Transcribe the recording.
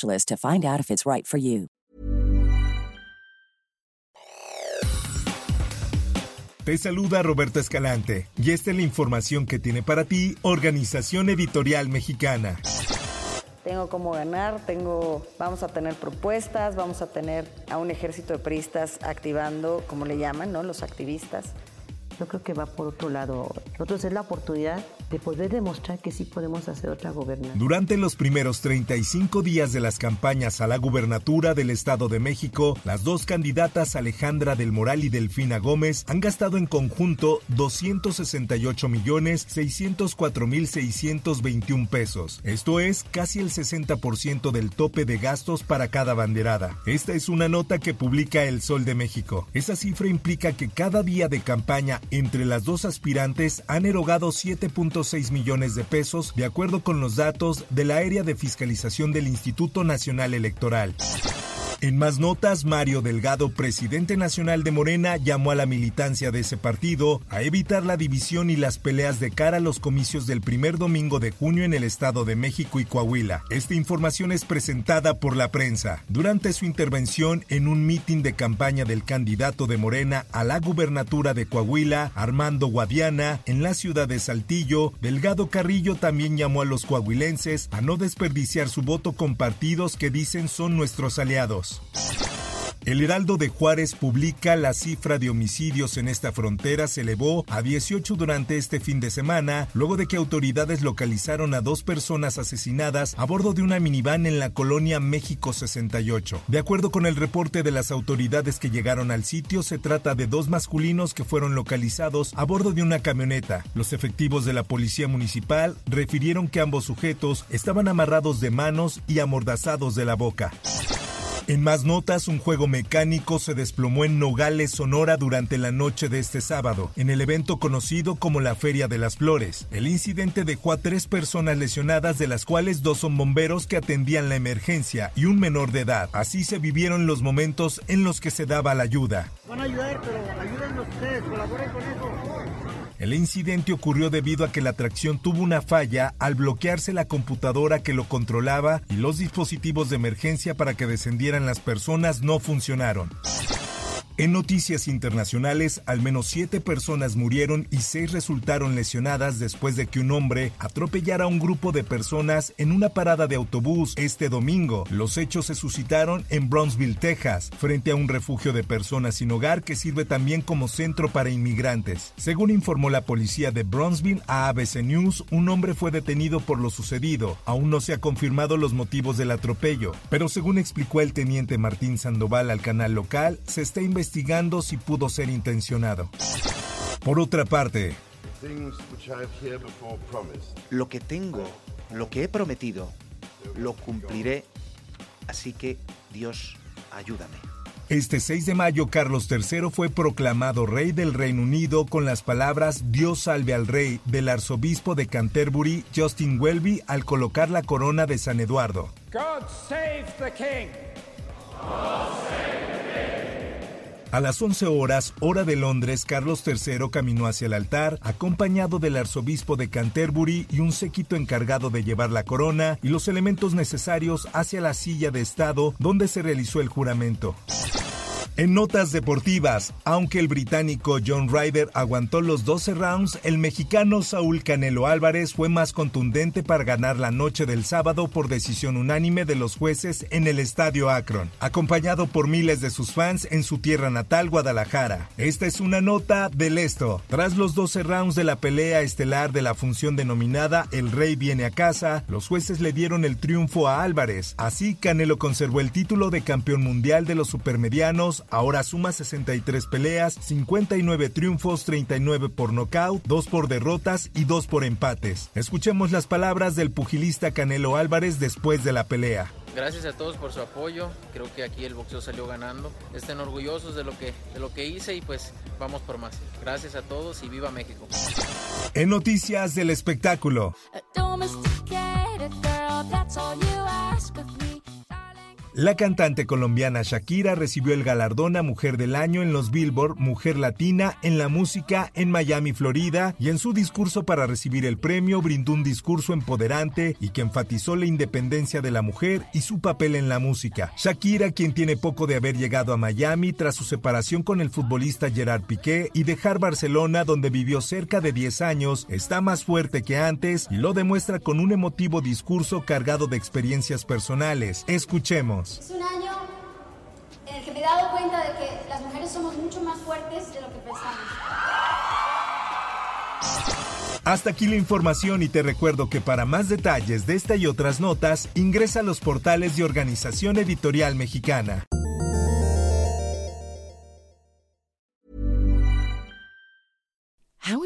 to find out if it's right for you. Te saluda Roberto Escalante y esta es la información que tiene para ti Organización Editorial Mexicana. Tengo cómo ganar, tengo, vamos a tener propuestas, vamos a tener a un ejército de periodistas activando, como le llaman, ¿no? Los activistas. Yo creo que va por otro lado. Nosotros es la oportunidad de poder demostrar que sí podemos hacer otra gobernación. Durante los primeros 35 días de las campañas a la gubernatura del Estado de México, las dos candidatas Alejandra del Moral y Delfina Gómez han gastado en conjunto 268 millones 604 mil 621 pesos. Esto es casi el 60% del tope de gastos para cada banderada. Esta es una nota que publica El Sol de México. Esa cifra implica que cada día de campaña entre las dos aspirantes han erogado 7.6 millones de pesos, de acuerdo con los datos de la área de fiscalización del Instituto Nacional Electoral. En más notas, Mario Delgado, presidente nacional de Morena, llamó a la militancia de ese partido a evitar la división y las peleas de cara a los comicios del primer domingo de junio en el Estado de México y Coahuila. Esta información es presentada por la prensa. Durante su intervención en un mitin de campaña del candidato de Morena a la gubernatura de Coahuila, Armando Guadiana, en la ciudad de Saltillo, Delgado Carrillo también llamó a los coahuilenses a no desperdiciar su voto con partidos que dicen son nuestros aliados. El Heraldo de Juárez publica la cifra de homicidios en esta frontera se elevó a 18 durante este fin de semana, luego de que autoridades localizaron a dos personas asesinadas a bordo de una minivan en la colonia México 68. De acuerdo con el reporte de las autoridades que llegaron al sitio, se trata de dos masculinos que fueron localizados a bordo de una camioneta. Los efectivos de la policía municipal refirieron que ambos sujetos estaban amarrados de manos y amordazados de la boca. En más notas, un juego mecánico se desplomó en Nogales, Sonora durante la noche de este sábado, en el evento conocido como la Feria de las Flores. El incidente dejó a tres personas lesionadas, de las cuales dos son bomberos que atendían la emergencia y un menor de edad. Así se vivieron los momentos en los que se daba la ayuda. Van a ayudar, pero ustedes, colaboren con eso. El incidente ocurrió debido a que la atracción tuvo una falla al bloquearse la computadora que lo controlaba y los dispositivos de emergencia para que descendieran las personas no funcionaron. En noticias internacionales, al menos siete personas murieron y seis resultaron lesionadas después de que un hombre atropellara a un grupo de personas en una parada de autobús este domingo. Los hechos se suscitaron en Brownsville, Texas, frente a un refugio de personas sin hogar que sirve también como centro para inmigrantes. Según informó la policía de Brownsville a ABC News, un hombre fue detenido por lo sucedido. Aún no se ha confirmado los motivos del atropello, pero según explicó el teniente Martín Sandoval al canal local, se está investigando investigando si pudo ser intencionado. Por otra parte, lo que tengo, lo que he prometido, lo cumpliré, así que Dios, ayúdame. Este 6 de mayo, Carlos III fue proclamado rey del Reino Unido con las palabras Dios salve al rey del arzobispo de Canterbury, Justin Welby, al colocar la corona de San Eduardo. God save the king. A las 11 horas, hora de Londres, Carlos III caminó hacia el altar, acompañado del arzobispo de Canterbury y un séquito encargado de llevar la corona y los elementos necesarios hacia la silla de Estado donde se realizó el juramento. En notas deportivas, aunque el británico John Ryder aguantó los 12 rounds, el mexicano Saúl Canelo Álvarez fue más contundente para ganar la noche del sábado por decisión unánime de los jueces en el estadio Akron, acompañado por miles de sus fans en su tierra natal, Guadalajara. Esta es una nota del esto. Tras los 12 rounds de la pelea estelar de la función denominada El Rey viene a casa, los jueces le dieron el triunfo a Álvarez. Así, Canelo conservó el título de campeón mundial de los supermedianos ahora suma 63 peleas, 59 triunfos, 39 por nocaut, 2 por derrotas y 2 por empates. Escuchemos las palabras del pugilista Canelo Álvarez después de la pelea. Gracias a todos por su apoyo. Creo que aquí el boxeo salió ganando. Estén orgullosos de lo que de lo que hice y pues vamos por más. Gracias a todos y viva México. En noticias del espectáculo. La cantante colombiana Shakira recibió el galardón a Mujer del Año en los Billboard Mujer Latina en la música en Miami, Florida, y en su discurso para recibir el premio brindó un discurso empoderante y que enfatizó la independencia de la mujer y su papel en la música. Shakira, quien tiene poco de haber llegado a Miami tras su separación con el futbolista Gerard Piqué y dejar Barcelona donde vivió cerca de 10 años, está más fuerte que antes y lo demuestra con un emotivo discurso cargado de experiencias personales. Escuchemos. Es un año en el que me he dado cuenta de que las mujeres somos mucho más fuertes de lo que pensamos. Hasta aquí la información y te recuerdo que para más detalles de esta y otras notas, ingresa a los portales de Organización Editorial Mexicana.